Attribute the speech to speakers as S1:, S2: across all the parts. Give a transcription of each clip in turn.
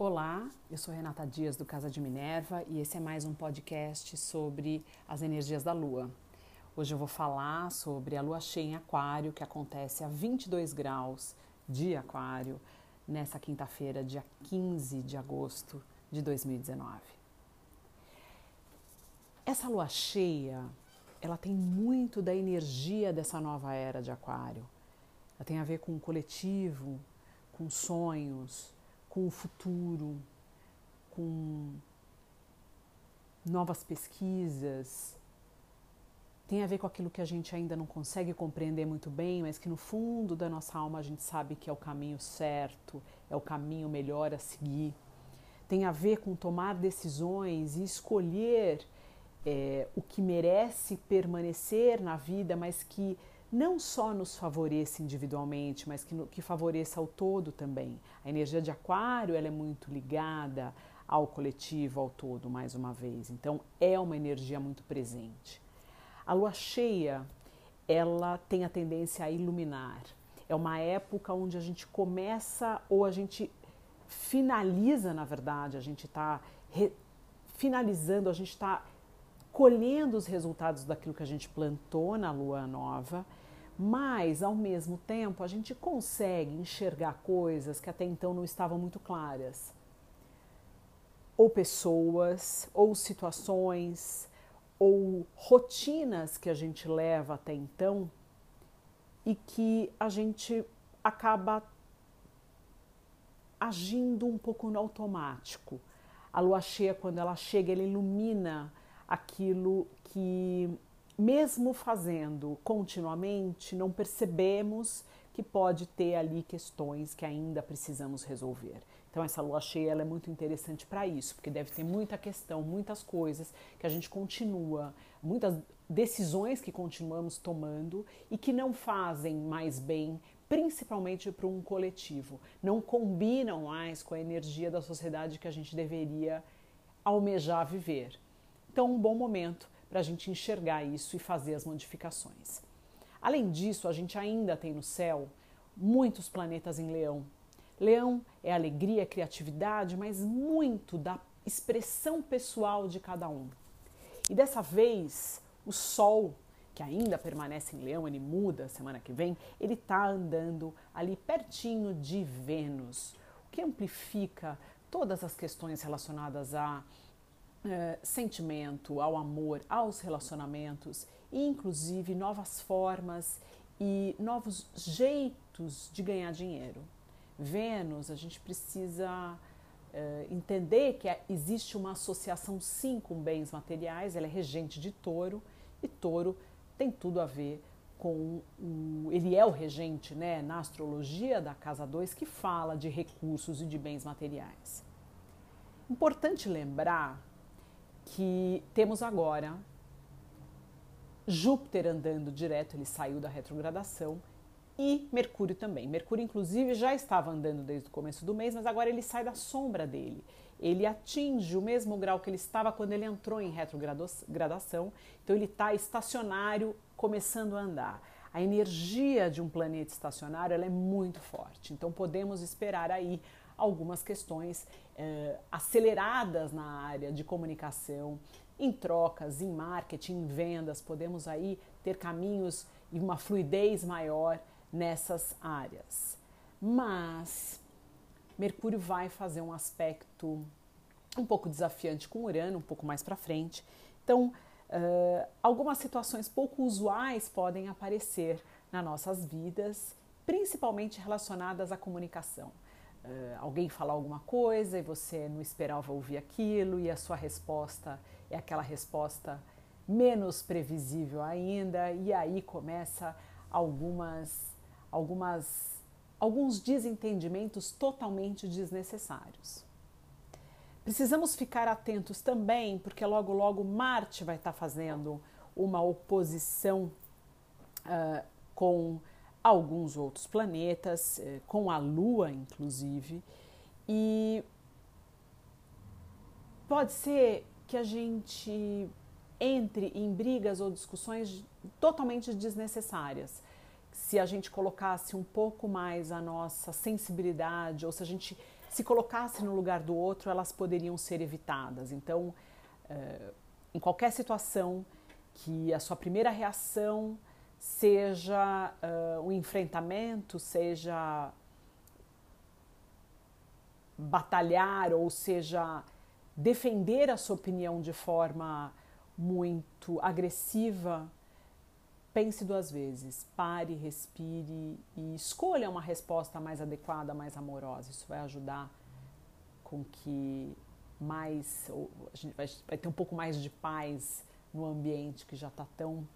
S1: Olá, eu sou Renata Dias do Casa de Minerva e esse é mais um podcast sobre as energias da Lua. Hoje eu vou falar sobre a Lua cheia em Aquário, que acontece a 22 graus de Aquário, nessa quinta-feira, dia 15 de agosto de 2019. Essa Lua cheia, ela tem muito da energia dessa nova era de Aquário. Ela tem a ver com o coletivo, com sonhos, com o futuro, com novas pesquisas. Tem a ver com aquilo que a gente ainda não consegue compreender muito bem, mas que no fundo da nossa alma a gente sabe que é o caminho certo, é o caminho melhor a seguir. Tem a ver com tomar decisões e escolher é, o que merece permanecer na vida, mas que não só nos favoreça individualmente, mas que, que favoreça ao todo também. A energia de Aquário ela é muito ligada ao coletivo, ao todo, mais uma vez. Então é uma energia muito presente. A lua cheia ela tem a tendência a iluminar. É uma época onde a gente começa ou a gente finaliza, na verdade, a gente está finalizando, a gente está colhendo os resultados daquilo que a gente plantou na lua nova, mas ao mesmo tempo a gente consegue enxergar coisas que até então não estavam muito claras. Ou pessoas, ou situações, ou rotinas que a gente leva até então e que a gente acaba agindo um pouco no automático. A lua cheia, quando ela chega, ela ilumina aquilo que, mesmo fazendo continuamente, não percebemos que pode ter ali questões que ainda precisamos resolver. Então essa lua cheia é muito interessante para isso, porque deve ter muita questão, muitas coisas que a gente continua, muitas decisões que continuamos tomando e que não fazem mais bem, principalmente para um coletivo, não combinam mais com a energia da sociedade que a gente deveria almejar viver. Então, um bom momento para a gente enxergar isso e fazer as modificações. Além disso, a gente ainda tem no céu muitos planetas em Leão. Leão é alegria, criatividade, mas muito da expressão pessoal de cada um. E dessa vez, o Sol, que ainda permanece em Leão, ele muda semana que vem, ele está andando ali pertinho de Vênus, o que amplifica todas as questões relacionadas a é, sentimento, ao amor, aos relacionamentos, e inclusive novas formas e novos jeitos de ganhar dinheiro. Vênus, a gente precisa é, entender que existe uma associação sim com bens materiais, ela é regente de touro, e touro tem tudo a ver com o. Ele é o regente né, na astrologia da casa 2 que fala de recursos e de bens materiais. Importante lembrar que temos agora Júpiter andando direto, ele saiu da retrogradação, e Mercúrio também. Mercúrio, inclusive, já estava andando desde o começo do mês, mas agora ele sai da sombra dele. Ele atinge o mesmo grau que ele estava quando ele entrou em retrogradação, então ele está estacionário, começando a andar. A energia de um planeta estacionário é muito forte, então podemos esperar aí algumas questões eh, aceleradas na área de comunicação, em trocas, em marketing, em vendas, podemos aí ter caminhos e uma fluidez maior nessas áreas. Mas Mercúrio vai fazer um aspecto um pouco desafiante com Urano, um pouco mais para frente. Então, uh, algumas situações pouco usuais podem aparecer nas nossas vidas, principalmente relacionadas à comunicação alguém falar alguma coisa e você não esperava ouvir aquilo e a sua resposta é aquela resposta menos previsível ainda e aí começa algumas algumas alguns desentendimentos totalmente desnecessários. Precisamos ficar atentos também, porque logo logo Marte vai estar fazendo uma oposição uh, com alguns outros planetas, eh, com a Lua inclusive, e pode ser que a gente entre em brigas ou discussões totalmente desnecessárias. Se a gente colocasse um pouco mais a nossa sensibilidade, ou se a gente se colocasse no lugar do outro, elas poderiam ser evitadas. Então, uh, em qualquer situação que a sua primeira reação seja uh, um enfrentamento, seja batalhar ou seja defender a sua opinião de forma muito agressiva, pense duas vezes, pare, respire e escolha uma resposta mais adequada, mais amorosa. Isso vai ajudar com que mais a gente vai, vai ter um pouco mais de paz no ambiente que já está tão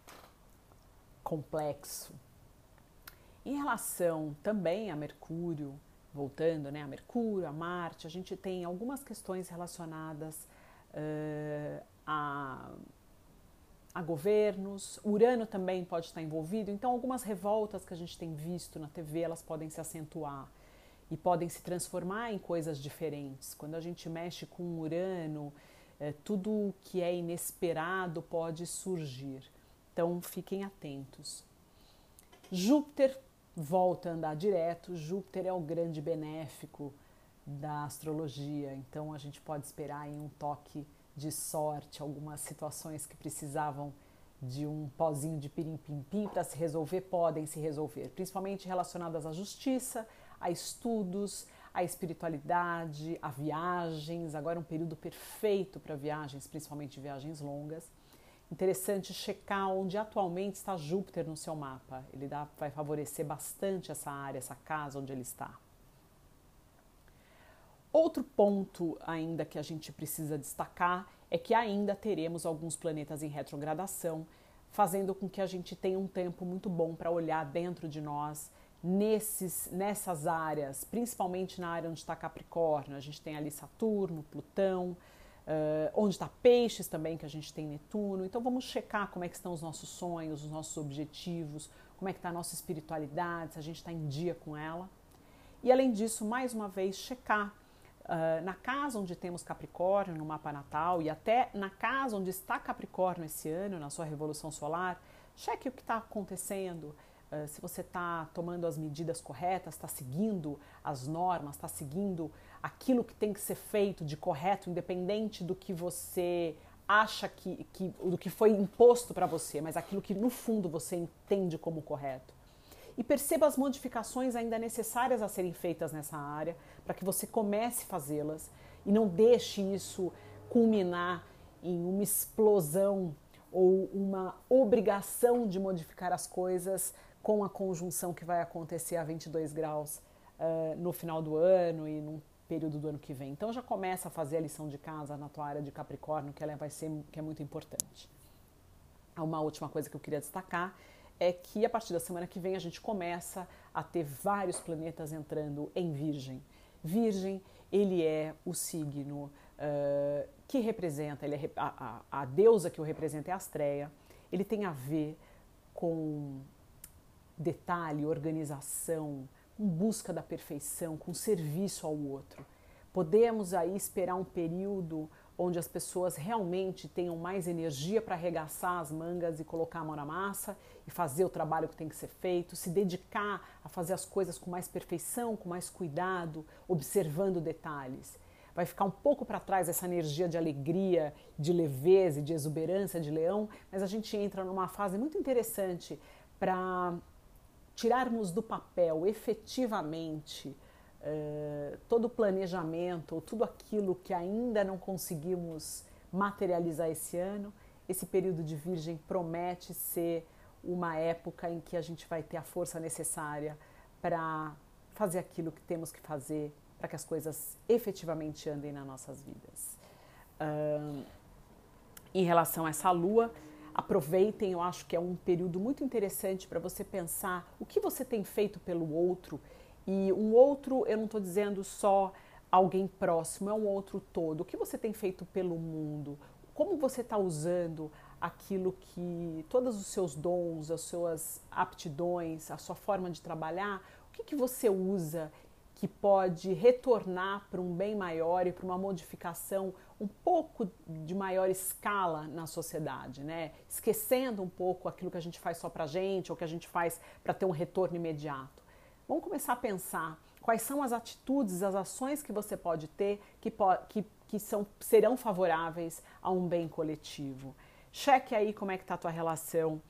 S1: complexo. Em relação também a Mercúrio, voltando né, a Mercúrio, a Marte, a gente tem algumas questões relacionadas uh, a, a governos. Urano também pode estar envolvido. Então, algumas revoltas que a gente tem visto na TV, elas podem se acentuar e podem se transformar em coisas diferentes. Quando a gente mexe com Urano, é, tudo que é inesperado pode surgir. Então, fiquem atentos. Júpiter volta a andar direto. Júpiter é o grande benéfico da astrologia, então a gente pode esperar em um toque de sorte algumas situações que precisavam de um pozinho de pirim-pim-pim para se resolver, podem se resolver, principalmente relacionadas à justiça, a estudos, à espiritualidade, a viagens. Agora é um período perfeito para viagens, principalmente viagens longas interessante checar onde atualmente está Júpiter no seu mapa. Ele dá, vai favorecer bastante essa área, essa casa onde ele está. Outro ponto ainda que a gente precisa destacar é que ainda teremos alguns planetas em retrogradação, fazendo com que a gente tenha um tempo muito bom para olhar dentro de nós nesses, nessas áreas, principalmente na área onde está Capricórnio. A gente tem ali Saturno, Plutão, Uh, onde está peixes também, que a gente tem Netuno. Então vamos checar como é que estão os nossos sonhos, os nossos objetivos, como é que está a nossa espiritualidade, se a gente está em dia com ela. E além disso, mais uma vez, checar uh, na casa onde temos Capricórnio no mapa natal e até na casa onde está Capricórnio esse ano, na sua revolução solar, cheque o que está acontecendo, uh, se você está tomando as medidas corretas, está seguindo as normas, está seguindo aquilo que tem que ser feito de correto, independente do que você acha que, que do que foi imposto para você, mas aquilo que no fundo você entende como correto. E perceba as modificações ainda necessárias a serem feitas nessa área, para que você comece a fazê-las e não deixe isso culminar em uma explosão ou uma obrigação de modificar as coisas com a conjunção que vai acontecer a 22 graus uh, no final do ano e num período do ano que vem. Então já começa a fazer a lição de casa na tua área de Capricórnio, que ela vai ser que é muito importante. Uma última coisa que eu queria destacar é que a partir da semana que vem a gente começa a ter vários planetas entrando em Virgem. Virgem, ele é o signo uh, que representa, ele é, a, a, a deusa que o representa é a Astreia. Ele tem a ver com detalhe, organização, com busca da perfeição, com serviço ao outro. Podemos aí esperar um período onde as pessoas realmente tenham mais energia para arregaçar as mangas e colocar a mão na massa e fazer o trabalho que tem que ser feito, se dedicar a fazer as coisas com mais perfeição, com mais cuidado, observando detalhes. Vai ficar um pouco para trás essa energia de alegria, de leveza de exuberância de leão, mas a gente entra numa fase muito interessante para tirarmos do papel efetivamente uh, todo o planejamento, ou tudo aquilo que ainda não conseguimos materializar esse ano, esse período de Virgem promete ser uma época em que a gente vai ter a força necessária para fazer aquilo que temos que fazer para que as coisas efetivamente andem nas nossas vidas. Uh, em relação a essa lua, aproveitem, eu acho que é um período muito interessante para você pensar o que você tem feito pelo outro. E um outro, eu não estou dizendo só alguém próximo, é um outro todo. O que você tem feito pelo mundo? Como você está usando aquilo que, todos os seus dons, as suas aptidões, a sua forma de trabalhar, o que, que você usa que pode retornar para um bem maior e para uma modificação um pouco de maior escala na sociedade, né? Esquecendo um pouco aquilo que a gente faz só para a gente ou que a gente faz para ter um retorno imediato. Vamos começar a pensar Quais são as atitudes, as ações que você pode ter que, que, que são, serão favoráveis a um bem coletivo? Cheque aí como é que está a tua relação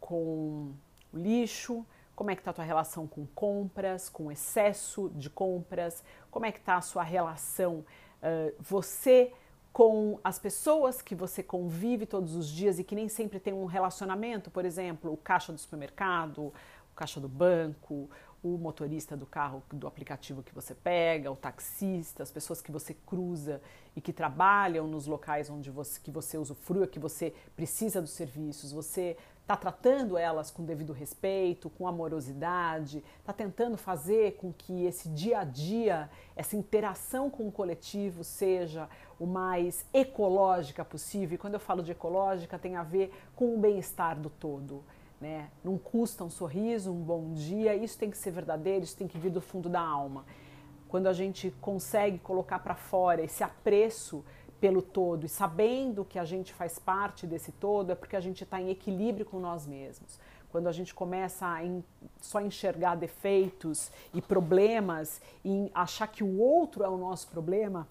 S1: com o lixo, como é que está a tua relação com compras, com excesso de compras, como é que está a sua relação, uh, você com as pessoas que você convive todos os dias e que nem sempre tem um relacionamento, por exemplo, o caixa do supermercado, o caixa do banco, o motorista do carro, do aplicativo que você pega, o taxista, as pessoas que você cruza e que trabalham nos locais onde você, que você usufrua, que você precisa dos serviços, você está tratando elas com devido respeito, com amorosidade, está tentando fazer com que esse dia a dia, essa interação com o coletivo seja o mais ecológica possível. E quando eu falo de ecológica, tem a ver com o bem-estar do todo. Né? Não custa um sorriso, um bom dia, isso tem que ser verdadeiro, isso tem que vir do fundo da alma. Quando a gente consegue colocar para fora esse apreço pelo todo e sabendo que a gente faz parte desse todo, é porque a gente está em equilíbrio com nós mesmos. Quando a gente começa a só enxergar defeitos e problemas e achar que o outro é o nosso problema,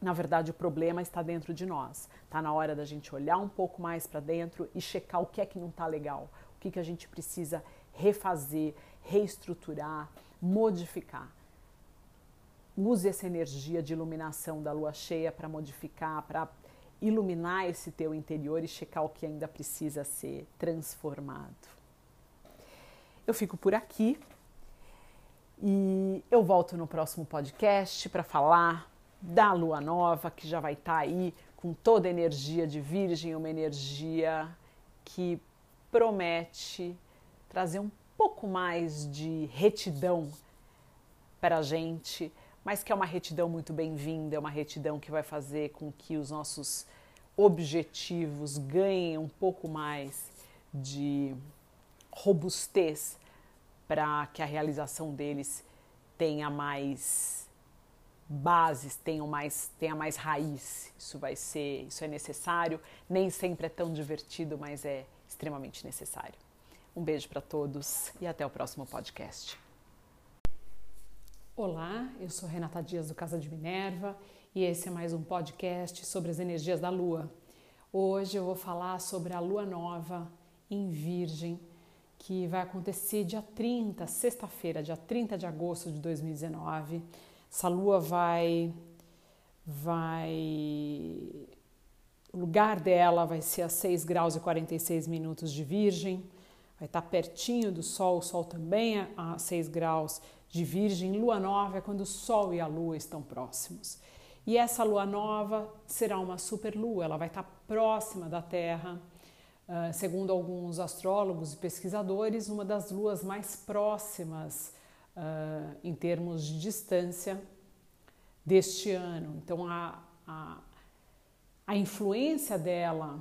S1: na verdade, o problema está dentro de nós. Está na hora da gente olhar um pouco mais para dentro e checar o que é que não está legal, o que, que a gente precisa refazer, reestruturar, modificar. Use essa energia de iluminação da lua cheia para modificar, para iluminar esse teu interior e checar o que ainda precisa ser transformado. Eu fico por aqui e eu volto no próximo podcast para falar da lua nova que já vai estar tá aí com toda a energia de Virgem, uma energia que promete trazer um pouco mais de retidão para a gente, mas que é uma retidão muito bem-vinda, é uma retidão que vai fazer com que os nossos objetivos ganhem um pouco mais de robustez para que a realização deles tenha mais bases, tenha mais, tenha mais raiz. Isso vai ser, isso é necessário. Nem sempre é tão divertido, mas é extremamente necessário. Um beijo para todos e até o próximo podcast.
S2: Olá, eu sou Renata Dias do Casa de Minerva e esse é mais um podcast sobre as energias da Lua. Hoje eu vou falar sobre a Lua Nova em Virgem, que vai acontecer dia 30, sexta-feira, dia 30 de agosto de 2019. Essa Lua vai vai o lugar dela vai ser a 6 graus e 46 minutos de Virgem, vai estar pertinho do Sol, o Sol também é a 6 graus de Virgem. Lua nova é quando o Sol e a Lua estão próximos. E essa lua nova será uma superlua, ela vai estar próxima da Terra, uh, segundo alguns astrólogos e pesquisadores, uma das luas mais próximas uh, em termos de distância deste ano. Então, a, a a influência dela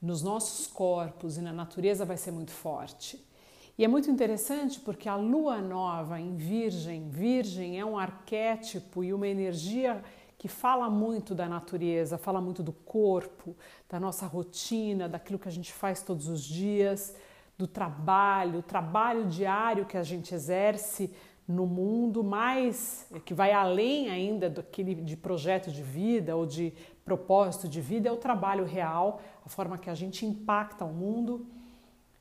S2: nos nossos corpos e na natureza vai ser muito forte. E é muito interessante porque a lua nova em Virgem, Virgem é um arquétipo e uma energia que fala muito da natureza, fala muito do corpo, da nossa rotina, daquilo que a gente faz todos os dias, do trabalho, o trabalho diário que a gente exerce no mundo, mais que vai além ainda daquele de projeto de vida ou de propósito de vida é o trabalho real, a forma que a gente impacta o mundo.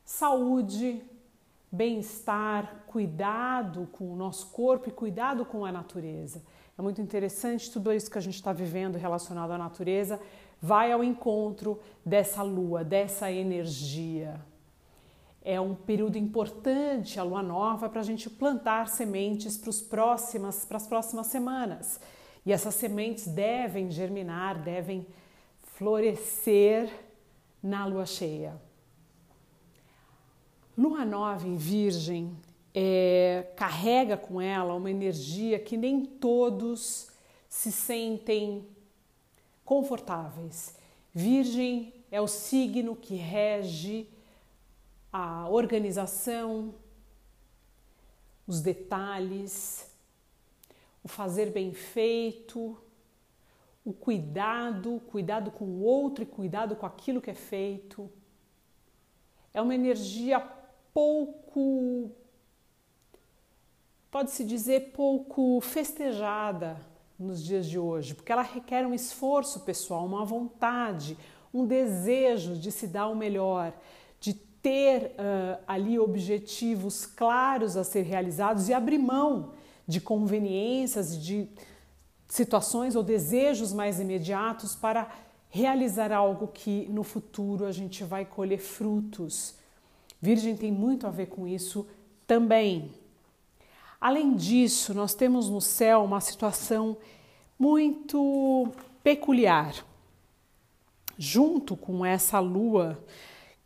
S2: Saúde, bem-estar, cuidado com o nosso corpo e cuidado com a natureza. É muito interessante tudo isso que a gente está vivendo relacionado à natureza vai ao encontro dessa lua, dessa energia. É um período importante, a lua nova, para a gente plantar sementes para, as próximas semanas. E essas sementes devem germinar, devem florescer na lua cheia. Lua nova em Virgem é, carrega com ela uma energia que nem todos se sentem confortáveis. Virgem é o signo que rege a organização, os detalhes, o fazer bem feito, o cuidado, cuidado com o outro e cuidado com aquilo que é feito. É uma energia pouco pode-se dizer, pouco festejada nos dias de hoje, porque ela requer um esforço pessoal, uma vontade, um desejo de se dar o melhor, de ter uh, ali objetivos claros a ser realizados e abrir mão de conveniências, de situações ou desejos mais imediatos para realizar algo que no futuro a gente vai colher frutos. Virgem tem muito a ver com isso também. Além disso, nós temos no céu uma situação muito peculiar. Junto com essa lua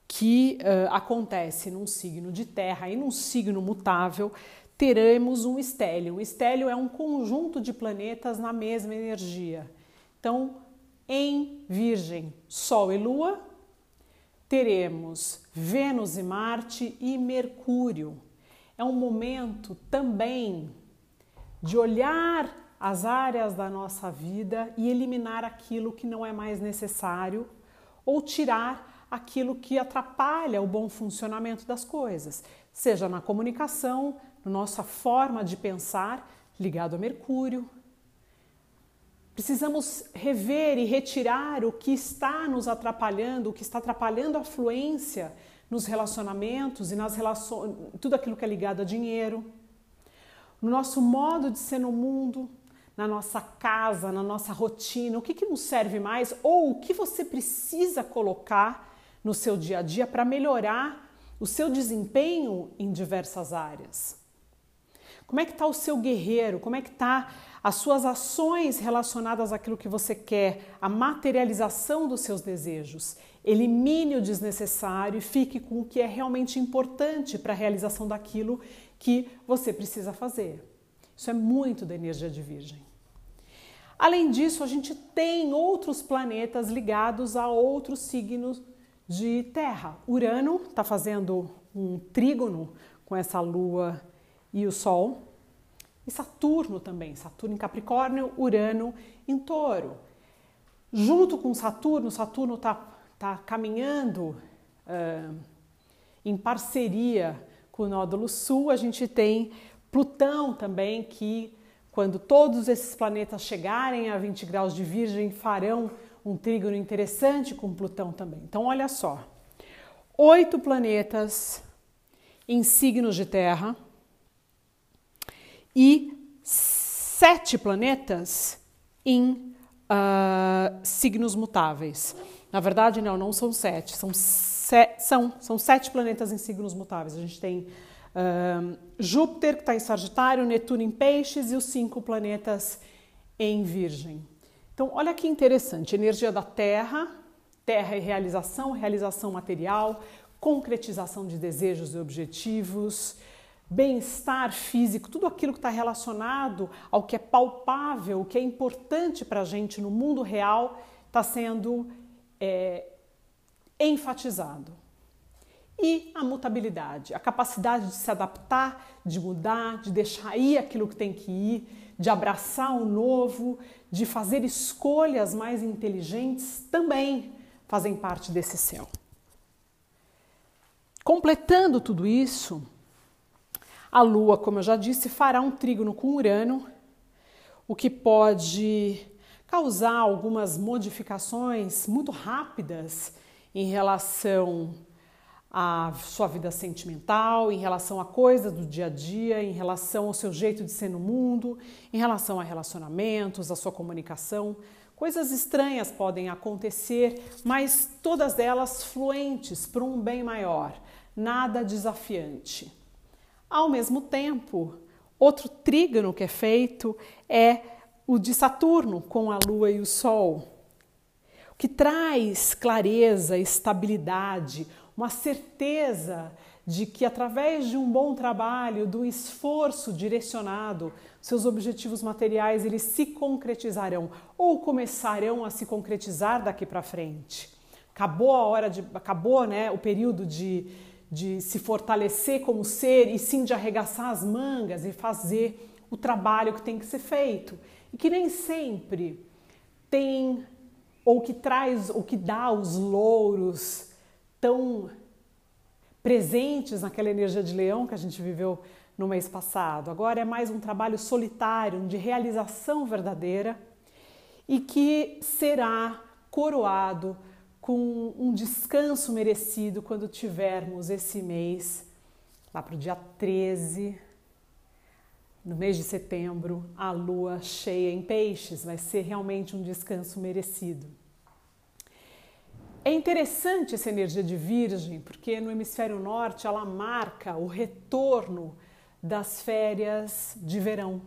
S2: que uh, acontece num signo de terra e num signo mutável, teremos um estélio. O estélio é um conjunto de planetas na mesma energia. Então, em Virgem, Sol e Lua, teremos Vênus e Marte e Mercúrio. É um momento também de olhar as áreas da nossa vida e eliminar aquilo que não é mais necessário ou tirar aquilo que atrapalha o bom funcionamento das coisas, seja na comunicação, nossa forma de pensar, ligado a Mercúrio. Precisamos rever e retirar o que está nos atrapalhando, o que está atrapalhando a fluência nos relacionamentos e nas relações, tudo aquilo que é ligado a dinheiro, no nosso modo de ser no mundo, na nossa casa, na nossa rotina, o que, que nos serve mais ou o que você precisa colocar no seu dia a dia para melhorar o seu desempenho em diversas áreas. Como é que está o seu guerreiro? Como é que está as suas ações relacionadas àquilo que você quer, a materialização dos seus desejos? Elimine o desnecessário e fique com o que é realmente importante para a realização daquilo que você precisa fazer. Isso é muito da energia de Virgem. Além disso, a gente tem outros planetas ligados a outros signos de Terra. Urano está fazendo um trígono com essa Lua e o Sol. E Saturno também, Saturno em Capricórnio, Urano em Touro. Junto com Saturno, Saturno está está caminhando uh, em parceria com o nódulo sul, a gente tem Plutão também, que quando todos esses planetas chegarem a 20 graus de Virgem, farão um trígono interessante com Plutão também. Então, olha só: oito planetas em signos de Terra e sete planetas em uh, signos mutáveis. Na verdade, não, não são sete, são, se, são, são sete planetas em signos mutáveis. A gente tem uh, Júpiter, que está em Sagitário, Netuno em Peixes e os cinco planetas em Virgem. Então, olha que interessante: energia da Terra, Terra é realização, realização material, concretização de desejos e objetivos, bem-estar físico, tudo aquilo que está relacionado ao que é palpável, o que é importante para a gente no mundo real, está sendo é, enfatizado. E a mutabilidade, a capacidade de se adaptar, de mudar, de deixar ir aquilo que tem que ir, de abraçar o novo, de fazer escolhas mais inteligentes, também fazem parte desse céu. Completando tudo isso, a Lua, como eu já disse, fará um trígono com Urano, o que pode causar algumas modificações muito rápidas em relação à sua vida sentimental, em relação a coisas do dia a dia, em relação ao seu jeito de ser no mundo, em relação a relacionamentos, a sua comunicação. Coisas estranhas podem acontecer, mas todas elas fluentes para um bem maior, nada desafiante. Ao mesmo tempo, outro trígono que é feito é o de Saturno com a Lua e o Sol, o que traz clareza, estabilidade, uma certeza de que através de um bom trabalho, do esforço direcionado, seus objetivos materiais eles se concretizarão ou começarão a se concretizar daqui para frente. Acabou a hora de, acabou, né, o período de, de se fortalecer como ser e sim de arregaçar as mangas e fazer o trabalho que tem que ser feito e que nem sempre tem ou que traz ou que dá os louros tão presentes naquela energia de leão que a gente viveu no mês passado. Agora é mais um trabalho solitário, de realização verdadeira e que será coroado com um descanso merecido quando tivermos esse mês, lá para o dia 13, no mês de setembro, a lua cheia em peixes. Vai ser realmente um descanso merecido. É interessante essa energia de Virgem, porque no hemisfério norte ela marca o retorno das férias de verão.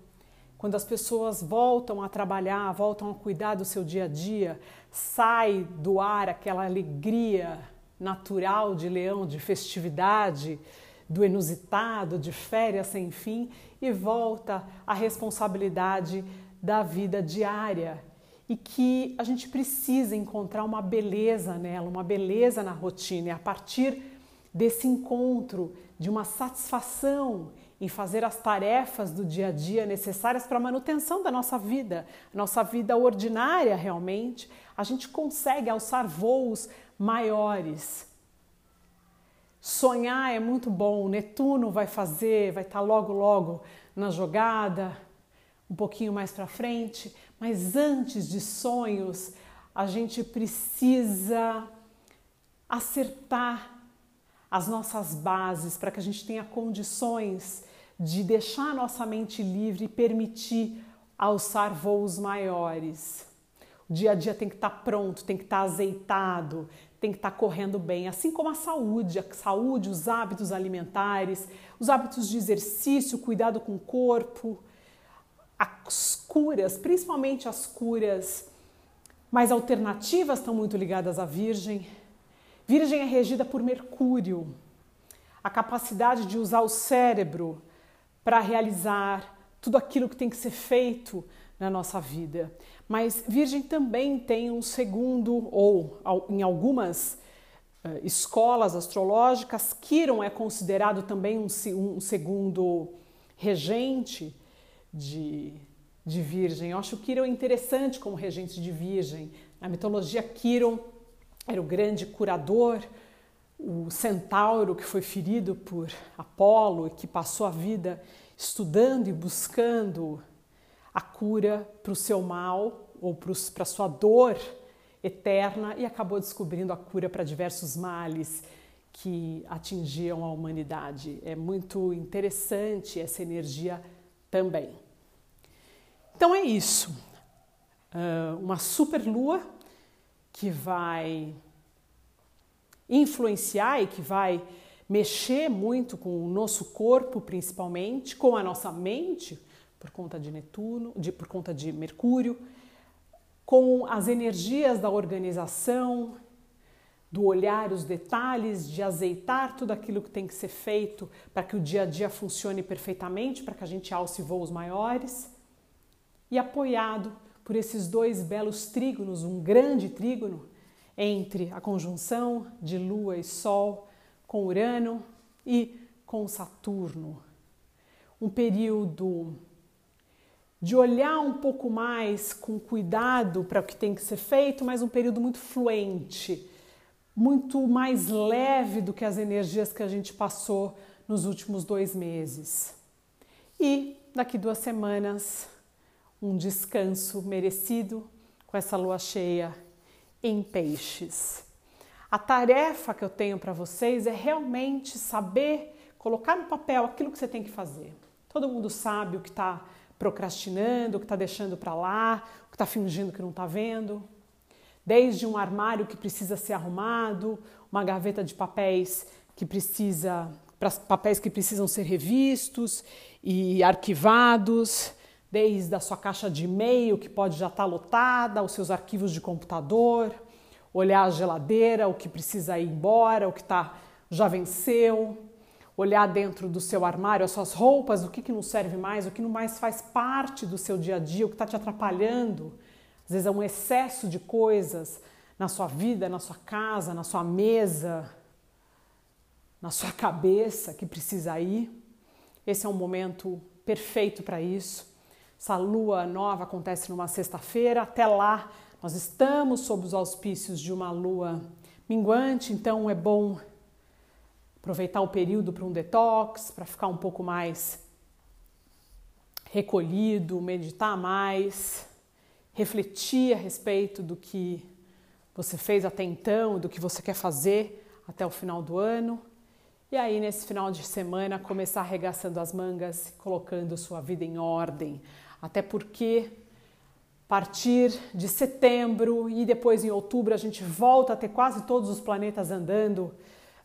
S2: Quando as pessoas voltam a trabalhar, voltam a cuidar do seu dia a dia, sai do ar aquela alegria natural de leão, de festividade, do inusitado, de férias sem fim e volta a responsabilidade da vida diária. E que a gente precisa encontrar uma beleza nela, uma beleza na rotina, e a partir desse encontro, de uma satisfação em fazer as tarefas do dia a dia necessárias para a manutenção da nossa vida, nossa vida ordinária realmente, a gente consegue alçar voos maiores. Sonhar é muito bom, Netuno vai fazer, vai estar tá logo, logo na jogada, um pouquinho mais para frente, mas antes de sonhos, a gente precisa acertar as nossas bases para que a gente tenha condições de deixar a nossa mente livre e permitir alçar voos maiores. O dia a dia tem que estar tá pronto, tem que estar tá azeitado, tem que estar tá correndo bem, assim como a saúde, a saúde, os hábitos alimentares, os hábitos de exercício, cuidado com o corpo, as curas, principalmente as curas mais alternativas, estão muito ligadas à Virgem. Virgem é regida por Mercúrio, a capacidade de usar o cérebro para realizar tudo aquilo que tem que ser feito na nossa vida. Mas Virgem também tem um segundo, ou em algumas uh, escolas astrológicas, Quiron é considerado também um, um segundo regente de, de Virgem. Eu acho Quiron interessante como regente de Virgem. Na mitologia, Quiron era o grande curador, o centauro que foi ferido por Apolo e que passou a vida estudando e buscando a cura para o seu mal ou para a sua dor eterna e acabou descobrindo a cura para diversos males que atingiam a humanidade. É muito interessante essa energia também. Então é isso. Uh, uma super lua que vai influenciar e que vai mexer muito com o nosso corpo, principalmente, com a nossa mente, por conta de Netuno, de, por conta de Mercúrio, com as energias da organização, do olhar os detalhes, de azeitar tudo aquilo que tem que ser feito para que o dia a dia funcione perfeitamente, para que a gente alce voos maiores, e apoiado por esses dois belos trígonos, um grande trígono entre a conjunção de Lua e Sol com Urano e com Saturno. Um período de olhar um pouco mais com cuidado para o que tem que ser feito, mas um período muito fluente, muito mais leve do que as energias que a gente passou nos últimos dois meses. E daqui duas semanas, um descanso merecido com essa lua cheia em peixes. A tarefa que eu tenho para vocês é realmente saber colocar no papel aquilo que você tem que fazer. Todo mundo sabe o que está procrastinando, o que está deixando para lá, o que está fingindo que não está vendo. Desde um armário que precisa ser arrumado, uma gaveta de papéis que precisa, papéis que precisam ser revistos e arquivados, desde a sua caixa de e-mail que pode já estar tá lotada, os seus arquivos de computador, olhar a geladeira, o que precisa ir embora, o que tá, já venceu, olhar dentro do seu armário as suas roupas, o que, que não serve mais, o que não mais faz parte do seu dia a dia, o que está te atrapalhando. Às vezes é um excesso de coisas na sua vida, na sua casa, na sua mesa, na sua cabeça que precisa ir. Esse é um momento perfeito para isso. Essa lua nova acontece numa sexta-feira. Até lá, nós estamos sob os auspícios de uma lua minguante, então é bom aproveitar o período para um detox, para ficar um pouco mais recolhido, meditar mais, refletir a respeito do que você fez até então, do que você quer fazer até o final do ano. E aí, nesse final de semana, começar arregaçando as mangas, colocando sua vida em ordem. Até porque, a partir de setembro e depois em outubro, a gente volta a ter quase todos os planetas andando,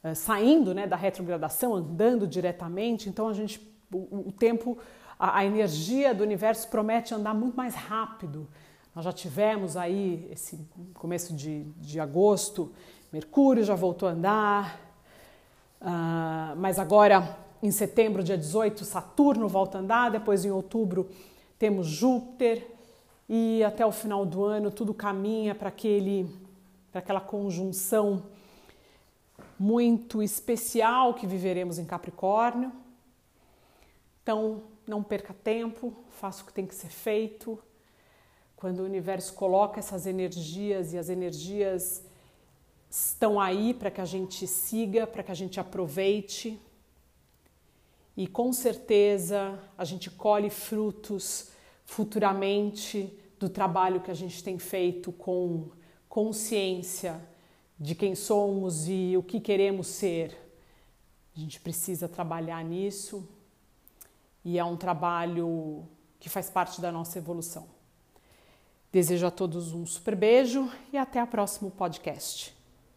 S2: uh, saindo né, da retrogradação, andando diretamente. Então, a gente, o, o tempo a, a energia do universo promete andar muito mais rápido. Nós já tivemos aí esse começo de, de agosto, Mercúrio já voltou a andar, uh, mas agora em setembro, dia 18, Saturno volta a andar, depois em outubro temos Júpiter e até o final do ano tudo caminha para aquele para aquela conjunção muito especial que viveremos em Capricórnio. Então, não perca tempo, faça o que tem que ser feito. Quando o universo coloca essas energias e as energias estão aí para que a gente siga, para que a gente aproveite. E com certeza a gente colhe frutos futuramente do trabalho que a gente tem feito com consciência de quem somos e o que queremos ser. A gente precisa trabalhar nisso e é um trabalho que faz parte da nossa evolução. Desejo a todos um super beijo e até o próximo podcast.